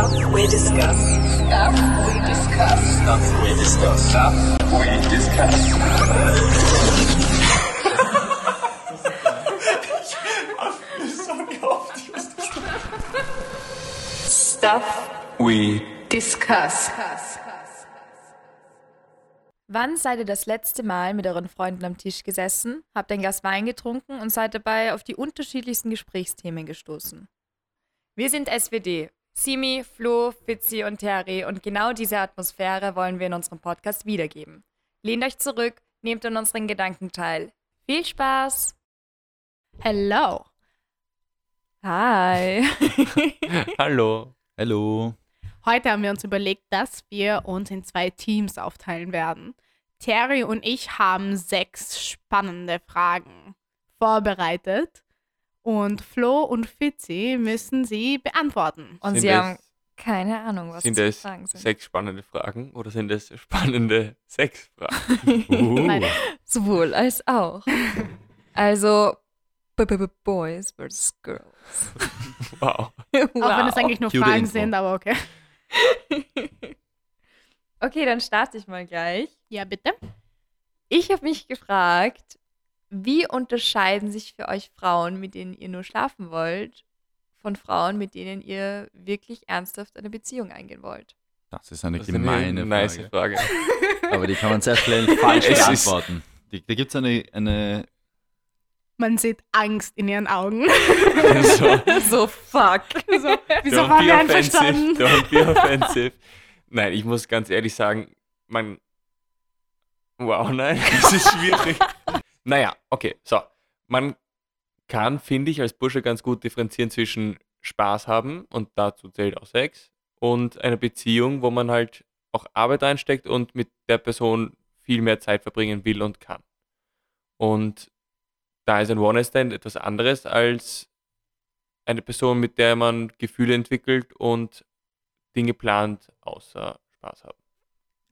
Stuff we discuss. Stuff we discuss. Stuff we discuss. Stuff we discuss. Stuff we discuss. Wann seid ihr das letzte Mal mit euren Freunden am Tisch gesessen, habt ein Glas Wein getrunken und seid dabei auf die unterschiedlichsten Gesprächsthemen gestoßen? Wir sind SWD. Simi, Flo, Fitzi und Terry und genau diese Atmosphäre wollen wir in unserem Podcast wiedergeben. Lehnt euch zurück, nehmt an unseren Gedanken teil. Viel Spaß! Hello. Hi! Hallo. Hallo. Heute haben wir uns überlegt, dass wir uns in zwei Teams aufteilen werden. Terry und ich haben sechs spannende Fragen vorbereitet und Flo und Fitzi müssen sie beantworten. Und Sind sie haben keine Ahnung, was Sind die es Fragen sind. sechs spannende Fragen oder sind es spannende sechs Fragen? Uh. Nein. Sowohl als auch. Also, B -b -b Boys versus Girls. Wow. Auch wenn es Wow. eigentlich nur Cue the Fragen Intro. sind, aber okay. Okay, dann starte ich mal gleich. Ja, bitte. Ich habe mich gefragt, wie unterscheiden sich für euch Frauen, mit denen ihr nur schlafen wollt, von Frauen, mit denen ihr wirklich ernsthaft eine Beziehung eingehen wollt? Das ist eine Das ist eine gemeine nice Frage. Frage. Aber die kann man sehr schnell falsch ist- beantworten. Da gibt es eine, eine Man sieht Angst in ihren Augen. so, so fuck. so, wieso don't waren be wir einverstanden? Don't be offensive. Nein, ich muss ganz ehrlich sagen, man. Wow, nein, das ist schwierig. Naja, okay, so. Man kann, finde ich, als Bursche ganz gut differenzieren zwischen Spaß haben und dazu zählt auch Sex und einer Beziehung, wo man halt auch Arbeit reinsteckt und mit der Person viel mehr Zeit verbringen will und kann. Und da ist ein One-Night-Stand etwas anderes als eine Person, mit der man Gefühle entwickelt und Dinge plant, außer Spaß haben.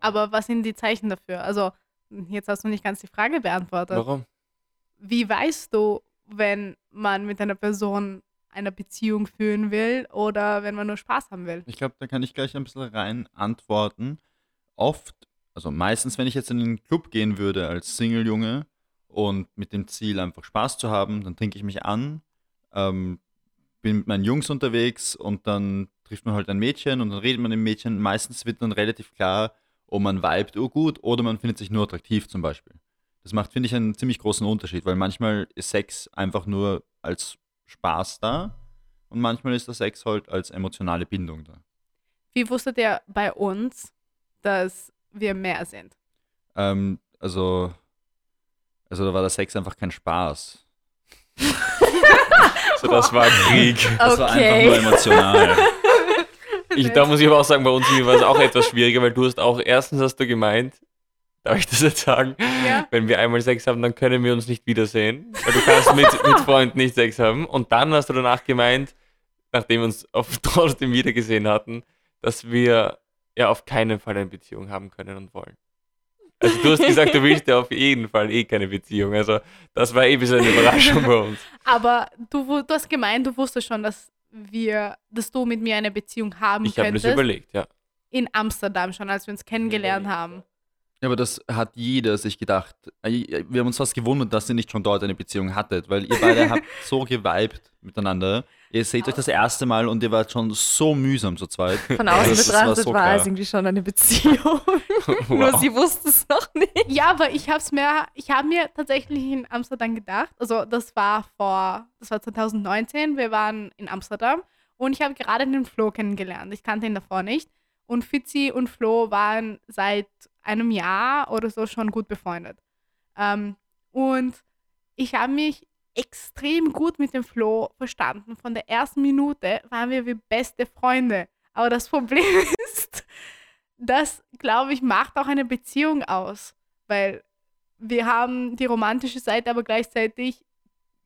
Aber was sind die Zeichen dafür? Also, jetzt hast du nicht ganz die Frage beantwortet. Warum? Wie weißt du, wenn man mit einer Person eine Beziehung führen will oder wenn man nur Spaß haben will? Ich glaube, da kann ich gleich ein bisschen rein antworten. Oft, also meistens, wenn ich jetzt in einen Club gehen würde als Single-Junge und mit dem Ziel einfach Spaß zu haben, dann trinke ich mich an, ähm, bin mit meinen Jungs unterwegs und dann trifft man halt ein Mädchen und dann redet man mit dem Mädchen. Meistens wird dann relativ klar, ob man vibet urgut oder man findet sich nur attraktiv zum Beispiel. Das macht, finde ich, einen ziemlich großen Unterschied, weil manchmal ist Sex einfach nur als Spaß da und manchmal ist der Sex halt als emotionale Bindung da. Wie wusstet ihr bei uns, dass wir mehr sind? Ähm, also, also da war der Sex einfach kein Spaß. So, das war Krieg. Das war einfach nur Okay. emotional. Ich, da muss ich aber auch sagen, bei uns war es auch etwas schwieriger, weil du hast auch, erstens hast du gemeint, darf ich das jetzt sagen, Ja. wenn wir einmal Sex haben, dann können wir uns nicht wiedersehen. Weil du kannst mit, mit Freunden nicht Sex haben. Und dann hast du danach gemeint, nachdem wir uns auf, trotzdem wiedergesehen hatten, dass wir ja auf keinen Fall eine Beziehung haben können und wollen. Also du hast gesagt, du willst ja auf jeden Fall eh keine Beziehung. Also das war eh ein bisschen eine Überraschung bei uns. Aber du, du hast gemeint, du wusstest schon, dass wir, dass du mit mir eine Beziehung haben Ich habe mir könntest. das überlegt, ja. in Amsterdam schon, als wir uns kennengelernt haben. Ja, aber das hat jeder sich gedacht. Äh, Wir haben uns fast gewundert, dass ihr nicht schon dort eine Beziehung hattet, weil ihr beide habt so geweibt miteinander. Ihr seht euch das erste Mal und ihr wart schon so mühsam zu zweit. Von außen Das war betrachtet so war, es irgendwie schon eine Beziehung. Nur Wow. sie wusste es noch nicht. Ja, aber ich habe mir, ich habe mir tatsächlich in Amsterdam gedacht. Also das war vor, das war 2019. Wir waren in Amsterdam und ich habe gerade den Flo kennengelernt. Ich kannte ihn davor nicht. Und Fitzi und Flo waren seit einem Jahr oder so schon gut befreundet. Ähm, und ich habe mich extrem gut mit dem Flo verstanden. Von der ersten Minute waren wir wie beste Freunde. Aber das Problem ist, das, glaube ich, macht auch eine Beziehung aus. Weil wir haben die romantische Seite, aber gleichzeitig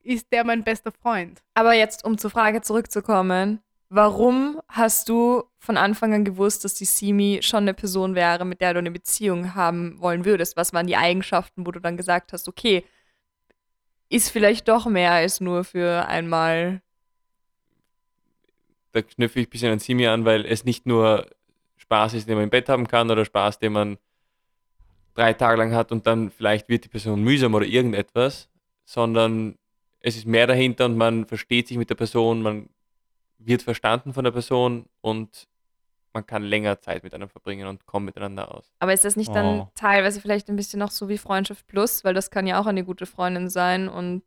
ist der mein bester Freund. Aber jetzt, um zur Frage zurückzukommen, warum hast du von Anfang an gewusst, dass die Simi schon eine Person wäre, mit der du eine Beziehung haben wollen würdest? Was waren die Eigenschaften, wo du dann gesagt hast, okay, ist vielleicht doch mehr als nur für einmal da knüpfe ich ein bisschen an Simi an, weil es nicht nur Spaß ist, den man im Bett haben kann oder Spaß, den man drei Tage lang hat und dann vielleicht wird die Person mühsam oder irgendetwas, sondern es ist mehr dahinter und man versteht sich mit der Person, man wird verstanden von der Person und man kann länger Zeit miteinander verbringen und kommt miteinander aus. Aber ist das nicht dann Oh. teilweise vielleicht ein bisschen noch so wie Freundschaft Plus? Weil das kann ja auch eine gute Freundin sein und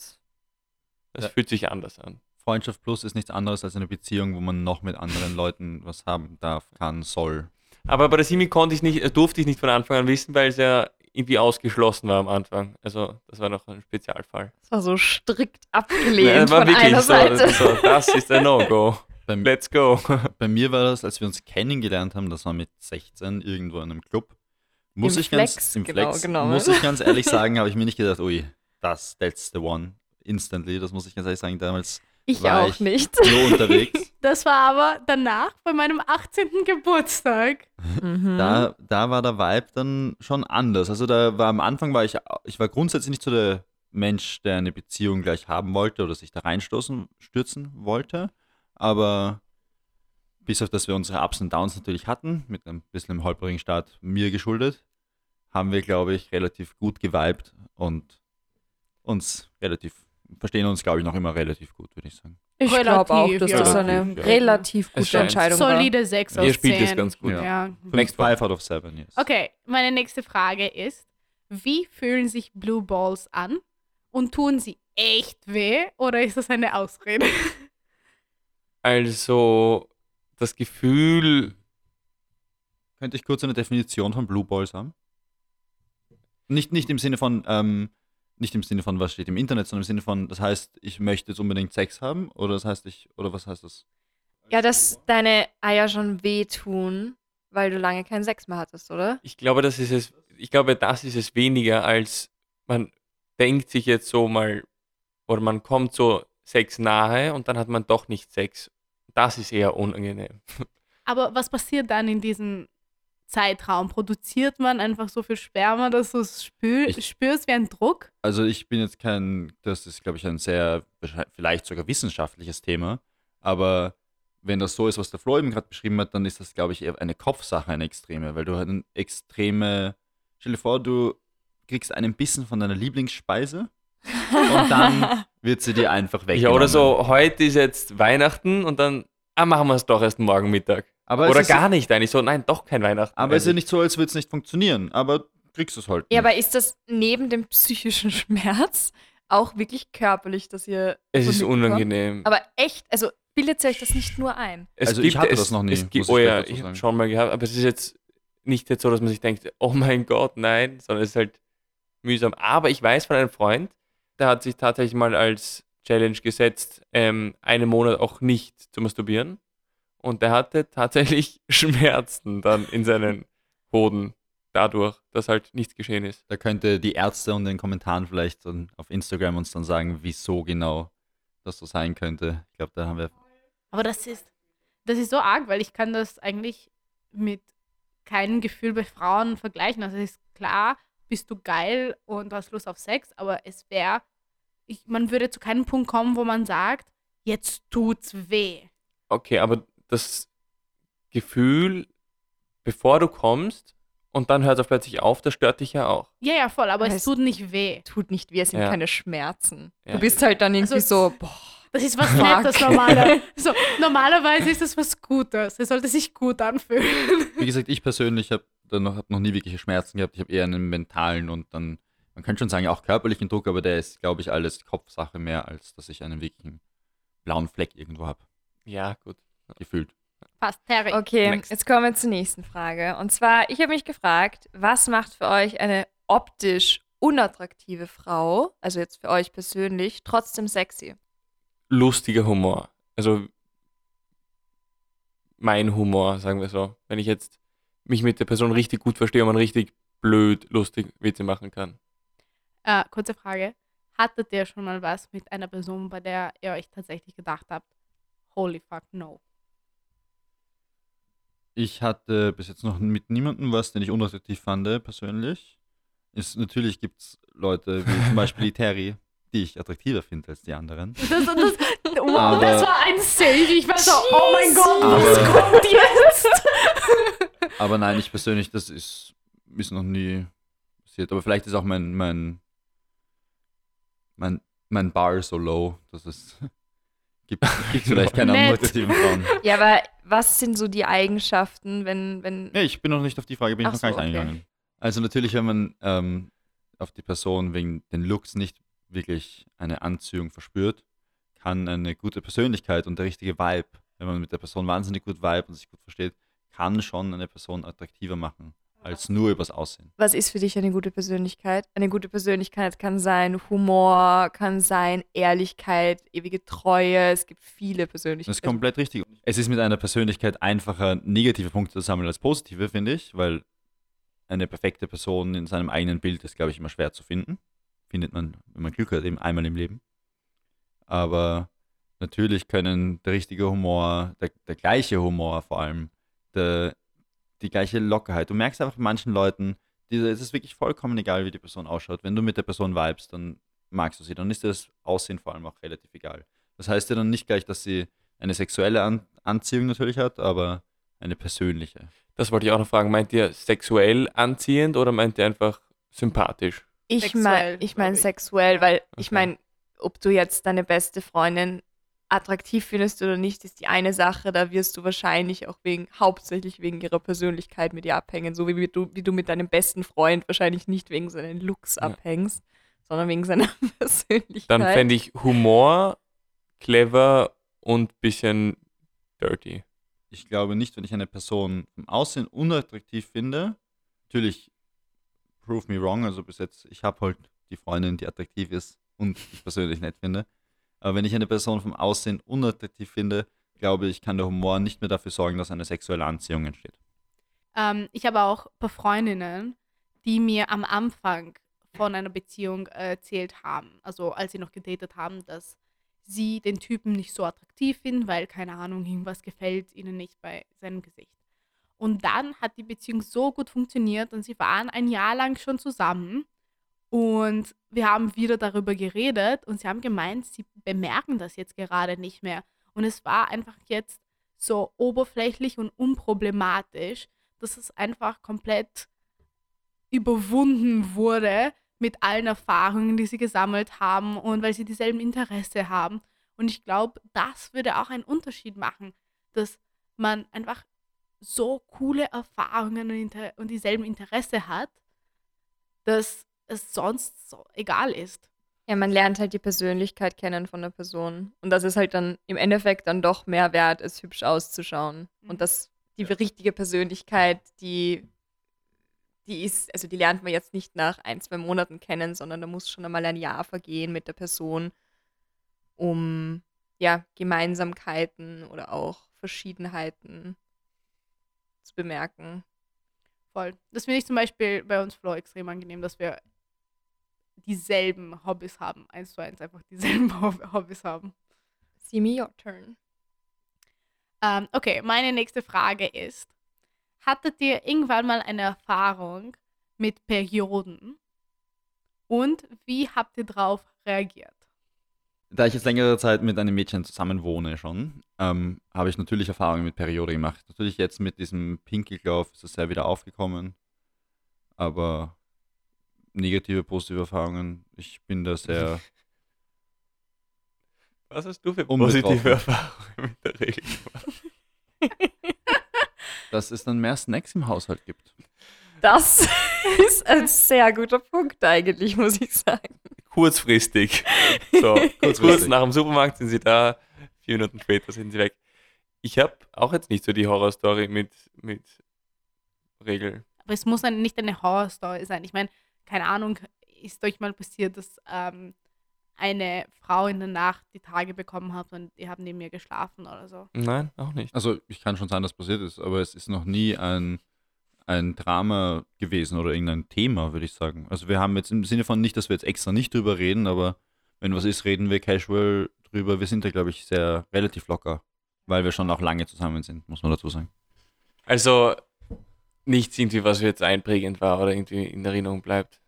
Das Ja. fühlt sich anders an. Freundschaft Plus ist nichts anderes als eine Beziehung, wo man noch mit anderen Leuten was haben darf, kann, soll. Aber bei der Simi konnte ich nicht, äh, durfte ich nicht von Anfang an wissen, weil es ja irgendwie ausgeschlossen war am Anfang. Also das war noch ein Spezialfall. das war so strikt Nein, abgelehnt das war von einer so, Seite. so, das ist ein No-Go. Bei, Let's go. bei mir war das, als wir uns kennengelernt haben, das war mit 16 irgendwo in einem Club. Muss Im ich ganz, Flex, im genau Flex, genommen. muss ich ganz ehrlich sagen, habe ich mir nicht gedacht, ui, das, that's the one, instantly, das muss ich ganz ehrlich sagen, damals Ich war auch ich nicht. nur unterwegs. Das war aber danach bei meinem 18. Geburtstag. Mhm. Da, da war der Vibe dann schon anders. Also da war am Anfang war ich, ich war grundsätzlich nicht so der Mensch, der eine Beziehung gleich haben wollte oder sich da reinstoßen, stürzen wollte. Aber bis auf dass wir unsere Ups und Downs natürlich hatten, mit einem bisschen einem holprigen Start mir geschuldet, haben wir, glaube ich, relativ gut geweibt und uns relativ, verstehen uns, glaube ich, noch immer relativ gut, würde ich sagen. Ich glaube auch, dass ja. das eine Relativ, ja. relativ gute scheint Entscheidung war. Solide 6 aus Ihr spielt 10. es ganz gut. Ja. Next one. five out of seven, yes. Okay, meine nächste Frage ist, wie fühlen sich Blue Balls an und tun sie echt weh oder ist das eine Ausrede? Also das Gefühl, Könnte ich kurz eine Definition von Blue Balls haben? Nicht, nicht im Sinne von, ähm, nicht im Sinne von, was steht im Internet, sondern im Sinne von, das heißt, ich möchte jetzt unbedingt Sex haben oder das heißt ich, oder was heißt das? Ja, dass deine Eier schon wehtun, weil du lange keinen Sex mehr hattest, oder? ich glaube, das ist es, ich glaube, das ist es weniger, als man denkt sich jetzt so mal, oder man kommt so Sex nahe und dann hat man doch nicht Sex. Das ist eher unangenehm. Aber was passiert dann in diesem Zeitraum? Produziert man einfach so viel Sperma, dass du es spür Ich- spürst wie ein Druck? Also ich bin jetzt kein, das ist glaube ich ein sehr, vielleicht sogar wissenschaftliches Thema, aber wenn das so ist, was der Flo eben gerade beschrieben hat, dann ist das glaube ich eher eine Kopfsache, eine extreme, weil du halt eine extreme, stell dir vor, du kriegst einen Bissen von deiner Lieblingsspeise und dann wird sie dir einfach weg. Ja, oder so, heute ist jetzt Weihnachten und dann, ah, machen wir es doch erst morgen Mittag. Aber oder gar nicht eigentlich so, nein, doch kein Weihnachten. Aber es ist ja nicht so, als würde es nicht funktionieren, aber kriegst du es halt. Ja, nicht. aber ist das neben dem psychischen Schmerz auch wirklich körperlich, dass ihr. es ist unangenehm. Aber echt, also bildet ihr euch das nicht nur ein. Es Also ich hatte es, das noch nie, Es gibt, muss ich oh ja, ich habe schon mal gehabt, aber es ist jetzt nicht jetzt so, dass man sich denkt, oh mein Gott, nein, sondern es ist halt mühsam. Aber ich weiß von einem Freund, der hat sich tatsächlich mal als Challenge gesetzt, ähm, einen Monat auch nicht zu masturbieren. Und der hatte tatsächlich Schmerzen dann in seinen Hoden dadurch, dass halt nichts geschehen ist. Da könnte die Ärzte und den Kommentaren vielleicht dann auf Instagram uns dann sagen, wieso genau das so sein könnte. Ich glaube, da haben wir. Aber das ist, das ist so arg, weil ich kann das eigentlich mit keinem Gefühl bei Frauen vergleichen. Also es ist klar, bist du geil und hast Lust auf Sex, aber es wäre, man würde zu keinem Punkt kommen, wo man sagt, jetzt tut's weh. Okay, aber das Gefühl, bevor du kommst und dann hört es auch plötzlich auf, das stört dich ja auch. Ja, ja, voll, aber es Heißt- tut nicht weh. Tut nicht weh, es sind Ja. keine Schmerzen. Ja. Du bist halt dann irgendwie Also- so, boah. Das ist was Fuck. Nettes normaler. So, normalerweise ist das was Gutes. Es sollte sich gut anfühlen. Wie gesagt, ich persönlich habe noch, hab noch nie wirkliche Schmerzen gehabt. Ich habe eher einen mentalen und dann, man könnte schon sagen, auch körperlichen Druck, aber der ist, glaube ich, alles Kopfsache mehr, als dass ich einen wirklichen blauen Fleck irgendwo habe. Ja, gut. Gefühlt. Passt, Terry. Okay, Next. jetzt kommen wir zur nächsten Frage. Und zwar, ich habe mich gefragt, was macht für euch eine optisch unattraktive Frau, also jetzt für euch persönlich, trotzdem sexy? lustiger Humor. Also mein Humor, sagen wir so. Wenn ich jetzt mich mit der Person richtig gut verstehe und man richtig blöd, lustig Witze machen kann. Äh, kurze Frage. Hattet ihr schon mal was mit einer Person, bei der ihr euch tatsächlich gedacht habt, holy fuck, no? Ich hatte bis jetzt noch mit niemandem was, den ich unattraktiv fand, persönlich. Ist, natürlich gibt es Leute, wie zum Beispiel die Terry, die ich attraktiver finde als die anderen. Das, das, wow, Aber- das war ein Save. Ich war so, oh mein Gott, was kommt jetzt? Aber nein, ich persönlich, das ist, ist noch nie passiert. Aber vielleicht ist auch mein, mein, mein, mein Bar so low, dass es gibt, gibt vielleicht keine attraktiven Frauen. Ja, aber was sind so die Eigenschaften, wenn, wenn. Nee, ich bin noch nicht auf die Frage, bin ich Ach noch gar nicht so, okay. eingegangen. Also natürlich, wenn man ähm, auf die Person wegen den Looks nicht wirklich eine Anziehung verspürt, kann eine gute Persönlichkeit und der richtige Vibe, wenn man mit der Person wahnsinnig gut vibe und sich gut versteht, kann schon eine Person attraktiver machen, als nur übers Aussehen. Was ist für dich eine gute Persönlichkeit? Eine gute Persönlichkeit kann sein Humor, kann sein Ehrlichkeit, ewige Treue. Es gibt viele Das Persönlichkeiten. ist komplett richtig. Es ist mit einer Persönlichkeit einfacher, negative Punkte zu sammeln als positive, finde ich, weil eine perfekte Person in seinem eigenen Bild ist, glaube ich, immer schwer zu finden. Findet man, wenn man Glück hat, eben einmal im Leben. Aber natürlich können der richtige Humor, der, der gleiche Humor vor allem, der, die gleiche Lockerheit. Du merkst einfach bei manchen Leuten, die, es ist wirklich vollkommen egal, wie die Person ausschaut. Wenn du mit der Person vibest, dann magst du sie. Dann ist dir das Aussehen vor allem auch relativ egal. Das heißt ja dann nicht gleich, dass sie eine sexuelle An Anziehung natürlich hat, aber eine persönliche. Das wollte ich auch noch fragen. Meint ihr sexuell anziehend oder meint ihr einfach sympathisch? Ich meine ich mein ich. sexuell, weil ich Okay. meine, ob du jetzt deine beste Freundin attraktiv findest oder nicht, ist die eine Sache. Da wirst du wahrscheinlich auch wegen, hauptsächlich wegen ihrer Persönlichkeit mit ihr abhängen. So wie du, wie du mit deinem besten Freund wahrscheinlich nicht wegen seinen Looks Ja. abhängst, sondern wegen seiner Persönlichkeit. Dann fände ich Humor clever und bisschen dirty. Ich glaube nicht, wenn ich eine Person vom Aussehen unattraktiv finde, natürlich prove me wrong, also bis jetzt, ich habe halt die Freundin, die attraktiv ist und ich persönlich nett finde. Aber wenn ich eine Person vom Aussehen unattraktiv finde, glaube ich, kann der Humor nicht mehr dafür sorgen, dass eine sexuelle Anziehung entsteht. Ähm, ich habe auch ein paar Freundinnen, die mir am Anfang von einer Beziehung äh, erzählt haben, also als sie noch gedatet haben, dass sie den Typen nicht so attraktiv finden, weil, keine Ahnung, irgendwas gefällt ihnen nicht bei seinem Gesicht. Und dann hat die Beziehung so gut funktioniert und sie waren ein Jahr lang schon zusammen und wir haben wieder darüber geredet und sie haben gemeint, sie bemerken das jetzt gerade nicht mehr. Und es war einfach jetzt so oberflächlich und unproblematisch, dass es einfach komplett überwunden wurde mit allen Erfahrungen, die sie gesammelt haben und weil sie dieselben Interesse haben. Und ich glaube, das würde auch einen Unterschied machen, dass man einfach so coole Erfahrungen und, dieselben Interesse hat, dass es sonst so egal ist. Ja, man lernt halt die Persönlichkeit kennen von der Person. Und das ist halt dann im Endeffekt dann doch mehr wert, als hübsch auszuschauen. Mhm. Und das, die richtige Persönlichkeit, die, die ist, also die lernt man jetzt nicht nach ein, zwei Monaten kennen, sondern da muss schon einmal ein Jahr vergehen mit der Person, um ja, Gemeinsamkeiten oder auch Verschiedenheiten zu bemerken. Voll. Das finde ich zum Beispiel bei uns Flo extrem angenehm, dass wir dieselben Hobbys haben. Eins zu eins einfach dieselben Hob- Hobbys haben. See me your turn. Ähm, okay, meine nächste Frage ist: Hattet ihr irgendwann mal eine Erfahrung mit Perioden? Und wie habt ihr darauf reagiert? Da ich jetzt längere Zeit mit einem Mädchen zusammen wohne schon, ähm, habe ich natürlich Erfahrungen mit Periode gemacht. Natürlich jetzt mit diesem Pinkelglauf ist es sehr wieder aufgekommen. Aber negative, positive Erfahrungen, ich bin da sehr. Was hast du für positive Erfahrungen mit der Regel gemacht? dass es dann mehr Snacks im Haushalt gibt. Das ist ein sehr guter Punkt eigentlich, muss ich sagen. Kurzfristig. So, kurz, kurz Kurzfristig. nach dem Supermarkt sind sie da, vier Minuten später sind sie weg. Ich habe auch jetzt nicht so die Horrorstory mit, mit Regel. Aber es muss dann nicht eine Horrorstory sein. Ich meine, keine Ahnung, ist euch mal passiert, dass ähm, eine Frau in der Nacht die Tage bekommen hat und die haben neben mir geschlafen oder so? Nein, auch nicht. Also, ich kann schon sagen, dass passiert ist, aber es ist noch nie ein, ein Drama gewesen oder irgendein Thema, würde ich sagen. Also, wir haben jetzt im Sinne von nicht, dass wir jetzt extra nicht drüber reden, aber wenn was ist, reden wir casual drüber. Wir sind da, glaube ich, sehr relativ locker, weil wir schon auch lange zusammen sind, muss man dazu sagen. Also nichts irgendwie, was jetzt einprägend war oder irgendwie in Erinnerung bleibt.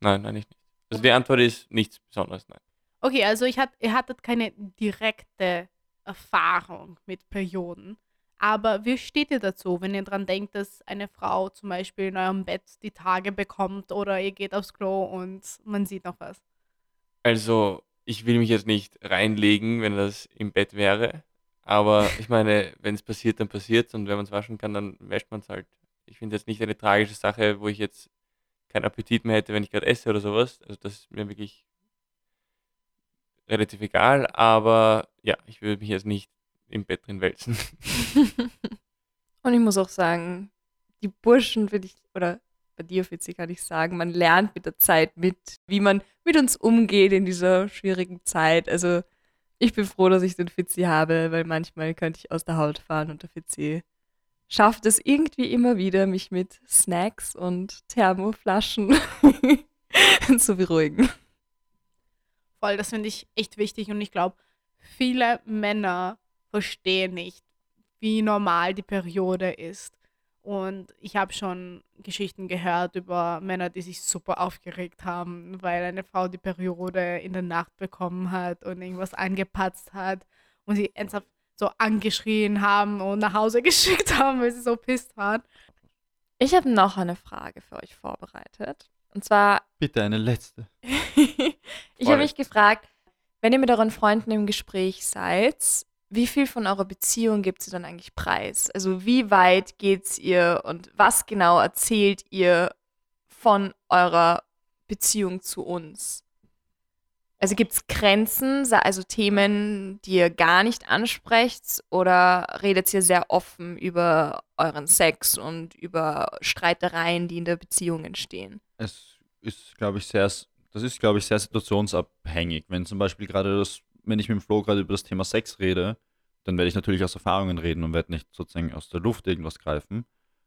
Nein, eigentlich nicht. Also die Antwort ist nichts Besonderes, nein. Okay, also ich hat, ihr hattet keine direkte Erfahrung mit Perioden. Aber wie steht ihr dazu, wenn ihr dran denkt, dass eine Frau zum Beispiel in eurem Bett die Tage bekommt oder ihr geht aufs Klo und man sieht noch was? Also, ich will mich jetzt nicht reinlegen, wenn das im Bett wäre. Aber ich meine, wenn es passiert, dann passiert Und wenn man es waschen kann, dann wäscht man es halt. Ich finde jetzt nicht eine tragische Sache, wo ich jetzt keinen Appetit mehr hätte, wenn ich gerade esse oder sowas. Also das ist mir wirklich relativ egal. Aber ja, ich würde mich jetzt nicht im Bett drin wälzen. Und ich muss auch sagen, die Burschen will ich, oder bei dir, Fitzi, kann ich sagen, man lernt mit der Zeit mit, wie man mit uns umgeht in dieser schwierigen Zeit. Also ich bin froh, dass ich den Fitzi habe, weil manchmal könnte ich aus der Haut fahren und der Fitzi schafft es irgendwie immer wieder, mich mit Snacks und Thermoflaschen zu beruhigen. Voll, das finde ich echt wichtig und ich glaube, viele Männer verstehen nicht, wie normal die Periode ist. Und ich habe schon Geschichten gehört über Männer, die sich super aufgeregt haben, weil eine Frau die Periode in der Nacht bekommen hat und irgendwas angepatzt hat und sie ernsthaft so angeschrien haben und nach Hause geschickt haben, weil sie so pisst waren. Ich habe noch eine Frage für euch vorbereitet. Und zwar. Bitte eine letzte. ich habe mich gefragt, wenn ihr mit euren Freunden im Gespräch seid, wie viel von eurer Beziehung gibt sie dann eigentlich preis? Also wie weit geht's ihr und was genau erzählt ihr von eurer Beziehung zu uns? Also gibt es Grenzen, also Themen, die ihr gar nicht ansprecht oder redet ihr sehr offen über euren Sex und über Streitereien, die in der Beziehung entstehen? Es ist, glaube ich, sehr, das ist, glaube ich, sehr situationsabhängig. Wenn zum Beispiel gerade das wenn ich mit dem Flo gerade über das Thema Sex rede, dann werde ich natürlich aus Erfahrungen reden und werde nicht sozusagen aus der Luft irgendwas greifen.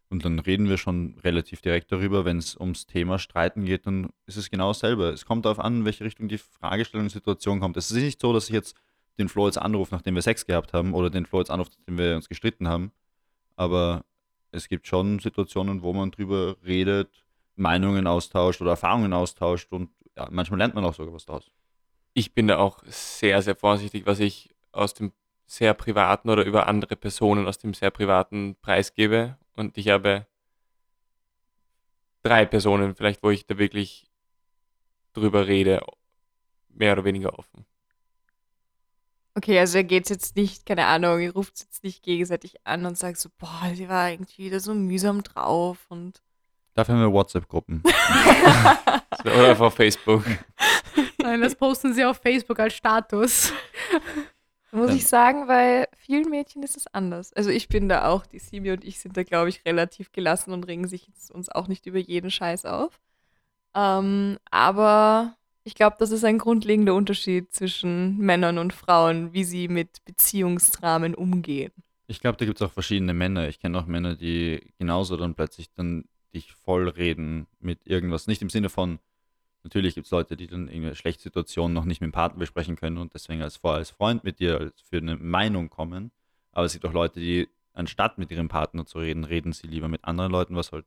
Und dann reden wir schon relativ direkt darüber. Wenn es ums Thema Streiten geht, dann ist es genau dasselbe. Es kommt darauf an, in welche Richtung die Fragestellung und Situation kommt. Es ist nicht so, dass ich jetzt den Flo jetzt anrufe, nachdem wir Sex gehabt haben, oder den Flo jetzt anrufe, nachdem wir uns gestritten haben. Aber es gibt schon Situationen, wo man drüber redet, Meinungen austauscht oder Erfahrungen austauscht und ja, manchmal lernt man auch sogar was daraus ich bin da auch sehr, sehr vorsichtig, was ich aus dem sehr privaten oder über andere Personen aus dem sehr privaten preisgebe. Und ich habe drei Personen vielleicht, wo ich da wirklich drüber rede, mehr oder weniger offen. Okay, also geht es jetzt nicht, keine Ahnung, ihr ruft jetzt nicht gegenseitig an und sagt so, boah, sie war irgendwie wieder so mühsam drauf und. Dafür haben wir WhatsApp-Gruppen. oder auf Facebook. Nein, das posten sie auf Facebook als Status. Muss ich sagen, weil vielen Mädchen ist es anders. Also ich bin da auch, die Simi und ich sind da, glaube ich, relativ gelassen und regen sich uns auch nicht über jeden Scheiß auf. Ähm, aber ich glaube, das ist ein grundlegender Unterschied zwischen Männern und Frauen, wie sie mit Beziehungsdramen umgehen. Ich glaube, da gibt es auch verschiedene Männer. Ich kenne auch Männer, die genauso dann plötzlich dann dich vollreden mit irgendwas. Nicht im Sinne von, Natürlich gibt es Leute, die dann irgendeine schlechte Situation noch nicht mit dem Partner besprechen können und deswegen als, vor, als Freund mit dir für eine Meinung kommen. Aber es gibt auch Leute, die anstatt mit ihrem Partner zu reden, reden sie lieber mit anderen Leuten, was halt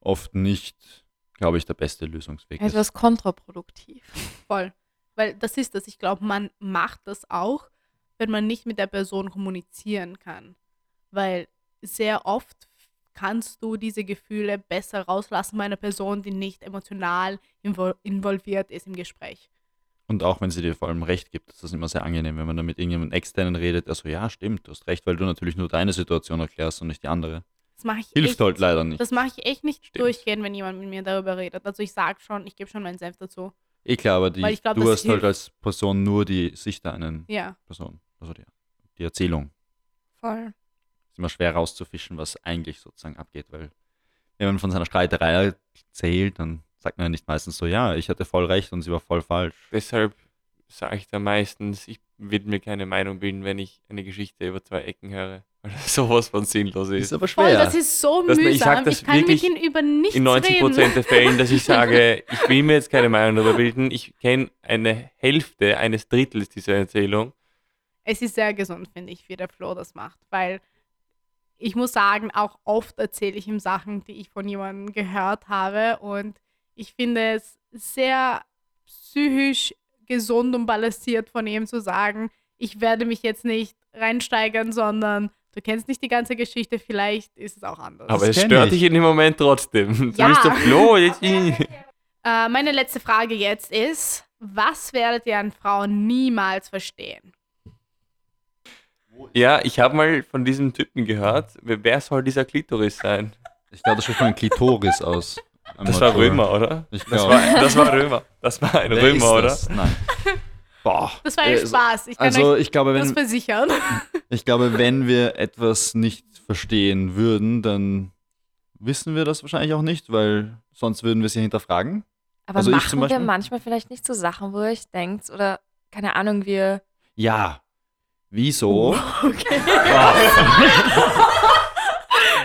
oft nicht, glaube ich, der beste Lösungsweg Etwas ist. Etwas kontraproduktiv. Voll. Weil das ist das. Ich glaube, man macht das auch, wenn man nicht mit der Person kommunizieren kann. Weil sehr oft kannst du diese Gefühle besser rauslassen bei einer Person, die nicht emotional invol involviert ist im Gespräch. Und auch wenn sie dir vor allem recht gibt, ist das immer sehr angenehm, wenn man dann mit irgendjemandem externen redet, der so, ja, stimmt, du hast recht, weil du natürlich nur deine Situation erklärst und nicht die andere. Das mache ich Hilft echt, halt leider nicht. Das mache ich echt nicht stimmt. durchgehen, wenn jemand mit mir darüber redet. Also ich sage schon, ich gebe schon meinen Senf dazu. Eh klar, aber die, glaub, du hast halt hilft. halt als Person nur die Sicht der einen ja. Person, also die, die Erzählung. Voll ist immer schwer rauszufischen, was eigentlich sozusagen abgeht, weil wenn man von seiner Streiterei erzählt, dann sagt man ja nicht meistens so, ja, ich hatte voll recht und sie war voll falsch. Deshalb sage ich da meistens, ich will mir keine Meinung bilden, wenn ich eine Geschichte über zwei Ecken höre. Weil das sowas von sinnlos ist. Ist aber schwer. Voll, das ist so dass, mühsam. Ich, sag das ich kann wirklich mit ihnen über nichts In 90 Prozent der Fällen, dass ich sage, ich will mir jetzt keine Meinung darüber bilden. Ich kenne eine Hälfte eines Drittels dieser Erzählung. Es ist sehr gesund, finde ich, wie der Flo das macht, weil ich muss sagen, auch oft erzähle ich ihm Sachen, die ich von jemandem gehört habe. Und ich finde es sehr psychisch gesund und balanciert von ihm zu sagen, ich werde mich jetzt nicht reinsteigern, sondern du kennst nicht die ganze Geschichte, vielleicht ist es auch anders. Aber es stört ich. dich in dem Moment trotzdem. Ja. Du bist der Flo. Äh, meine letzte Frage jetzt ist, was werdet ihr an Frauen niemals verstehen? Ja, ich habe mal von diesem Typen gehört. Wer soll dieser Klitoris sein? Ich glaube, das spricht von einem Klitoris aus. Das war Römer, oder? Ich Das war, das war Römer. Das war ein Wer Römer, ist oder? das? Nein. Boah. Das war ein Äh, Spaß. Ich kann Also euch ich glaube, das wenn, versichern. ich glaube, wenn wir etwas nicht verstehen würden, dann wissen wir das wahrscheinlich auch nicht, weil sonst würden wir sie hinterfragen. Aber Also ich machen zum wir Beispiel- manchmal vielleicht nicht so Sachen, wo ihr euch denkt, oder keine Ahnung, wir. Ja. Wieso? Okay.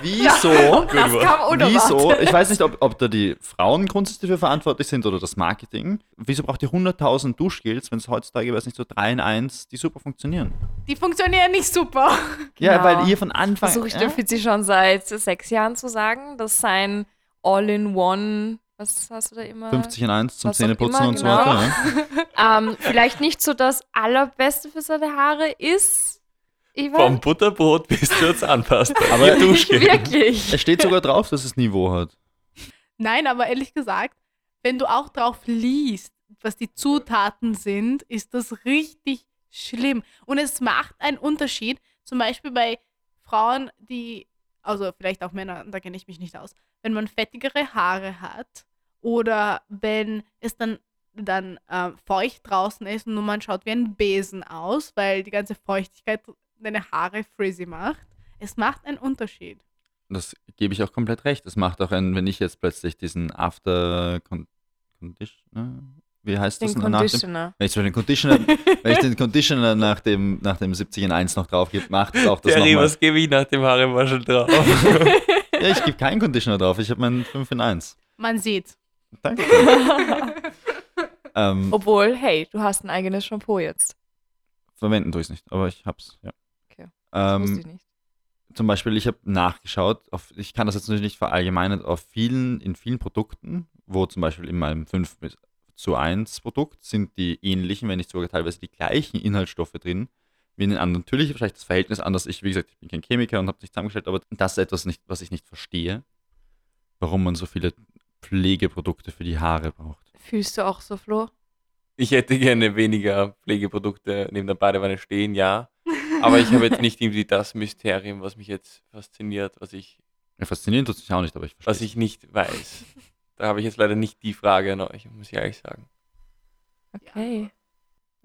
Wieso? Das kam unerwartet. Wieso? Ich weiß nicht, ob, ob da die Frauen grundsätzlich dafür verantwortlich sind oder das Marketing. Wieso braucht ihr 100.000 Duschgels, wenn es heutzutage, weiß nicht, so 3 in 1, die super funktionieren? Die funktionieren nicht super. Ja, Genau. weil ihr von Anfang Versuche ich ja? dürfte sie schon seit sechs Jahren zu sagen. Das ist ein All-in-One. Was hast du da immer? 50 in 1 zum Zähneputzen immer, und so genau. weiter. Ja? Ähm, vielleicht nicht so das Allerbeste für seine Haare ist. Vom Butterbrot bis zur Zahnpasta. Aber- wirklich. Es steht sogar drauf, dass es Niveau hat. Nein, aber ehrlich gesagt, wenn du auch drauf liest, was die Zutaten sind, ist das richtig schlimm. Und es macht einen Unterschied, zum Beispiel bei Frauen, die, also vielleicht auch Männer, da kenne ich mich nicht aus, wenn man fettigere Haare hat oder wenn es dann, dann äh, feucht draußen ist und nur man schaut wie ein Besen aus, weil die ganze Feuchtigkeit deine Haare frizzy macht. Es macht einen Unterschied. Das gebe ich auch komplett recht. Das macht auch einen, wenn ich jetzt plötzlich diesen After Con Conditioner, wie heißt das? Den nach dem, Conditioner. wenn ich den Conditioner, wenn ich den Conditioner nach dem, nach dem 70 in 1 noch drauf gebe, macht es auch das Terry, nochmal. was gebe ich nach dem Haarewaschen drauf? Ja, ich gebe keinen Conditioner drauf. Ich habe meinen 5 in 1. Man sieht. Danke. ähm, Obwohl, hey, du hast ein eigenes Shampoo jetzt. verwenden tue ich es nicht, aber ich hab's, ja. Okay. Das wusste Ähm, ich nicht. zum Beispiel, ich habe nachgeschaut, auf, ich kann das jetzt natürlich nicht verallgemeinern, auf vielen, in vielen Produkten, wo zum Beispiel in meinem 5 zu 1 Produkt sind die ähnlichen, wenn nicht sogar teilweise die gleichen Inhaltsstoffe drin, wie in den anderen. Natürlich ist vielleicht das Verhältnis anders. Ich, wie gesagt, ich bin kein Chemiker und habe nicht zusammengestellt, aber das ist etwas, nicht, was ich nicht verstehe, warum man so viele Pflegeprodukte für die Haare braucht. Fühlst du auch so, Flo? Ich hätte gerne weniger Pflegeprodukte neben der Badewanne stehen, ja. Aber ich habe jetzt nicht irgendwie das Mysterium, was mich jetzt fasziniert, was ich, Ja, faszinierend tut es mich auch nicht, aber ich verstehe. was ich nicht weiß. Da habe ich jetzt leider nicht die Frage an euch, muss ich ehrlich sagen. Okay.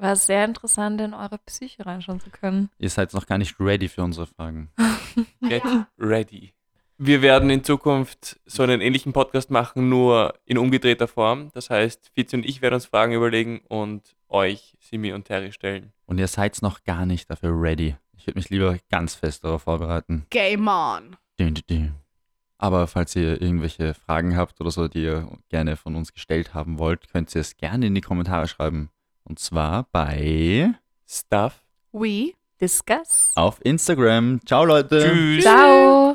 War sehr interessant, in eure Psyche reinschauen zu können. Ihr seid noch gar nicht ready für unsere Fragen. Get ready. Wir werden in Zukunft so einen ähnlichen Podcast machen, nur in umgedrehter Form. Das heißt, Fizi und ich werden uns Fragen überlegen und euch, Simi und Terry, stellen. Und ihr seid noch gar nicht dafür ready. Ich würde mich lieber ganz fest darauf vorbereiten. Game on. Aber falls ihr irgendwelche Fragen habt oder so, die ihr gerne von uns gestellt haben wollt, könnt ihr es gerne in die Kommentare schreiben. Und zwar bei Stuff. We Discuss. auf Instagram. Ciao Leute. Tschüss. Ciao.